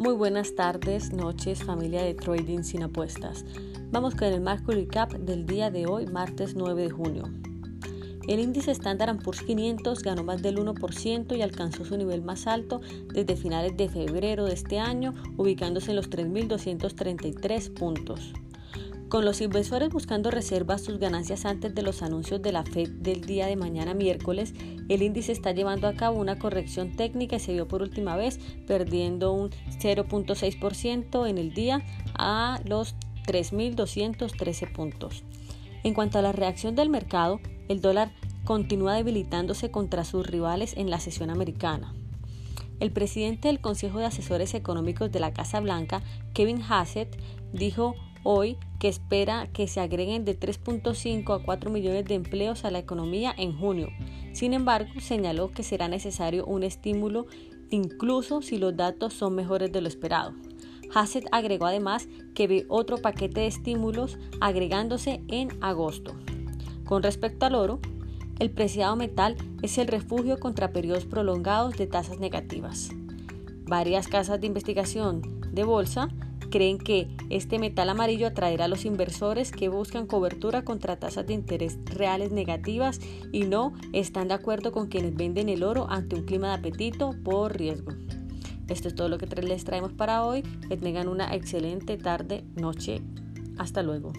Muy buenas tardes, noches, familia de Trading sin apuestas. Vamos con el marco recap del día de hoy, martes 9 de junio. El índice Standard Poor's 500 ganó más del 1% y alcanzó su nivel más alto desde finales de febrero de este año, ubicándose en los 3.233 puntos. Con los inversores buscando reservas sus ganancias antes de los anuncios de la Fed del día de mañana miércoles, el índice está llevando a cabo una corrección técnica y se vio por última vez perdiendo un 0.6% en el día a los 3.213 puntos. En cuanto a la reacción del mercado, el dólar continúa debilitándose contra sus rivales en la sesión americana. El presidente del Consejo de Asesores Económicos de la Casa Blanca, Kevin Hassett, dijo hoy que espera que se agreguen de 3.5 a 4 millones de empleos a la economía en junio. Sin embargo, señaló que será necesario un estímulo incluso si los datos son mejores de lo esperado. Hassett agregó además que ve otro paquete de estímulos agregándose en agosto. Con respecto al oro, el preciado metal es el refugio contra periodos prolongados de tasas negativas. Varias casas de investigación de bolsa creen que este metal amarillo atraerá a los inversores que buscan cobertura contra tasas de interés reales negativas y no están de acuerdo con quienes venden el oro ante un clima de apetito por riesgo. Esto es todo lo que les traemos para hoy. Que tengan una excelente tarde, noche. Hasta luego.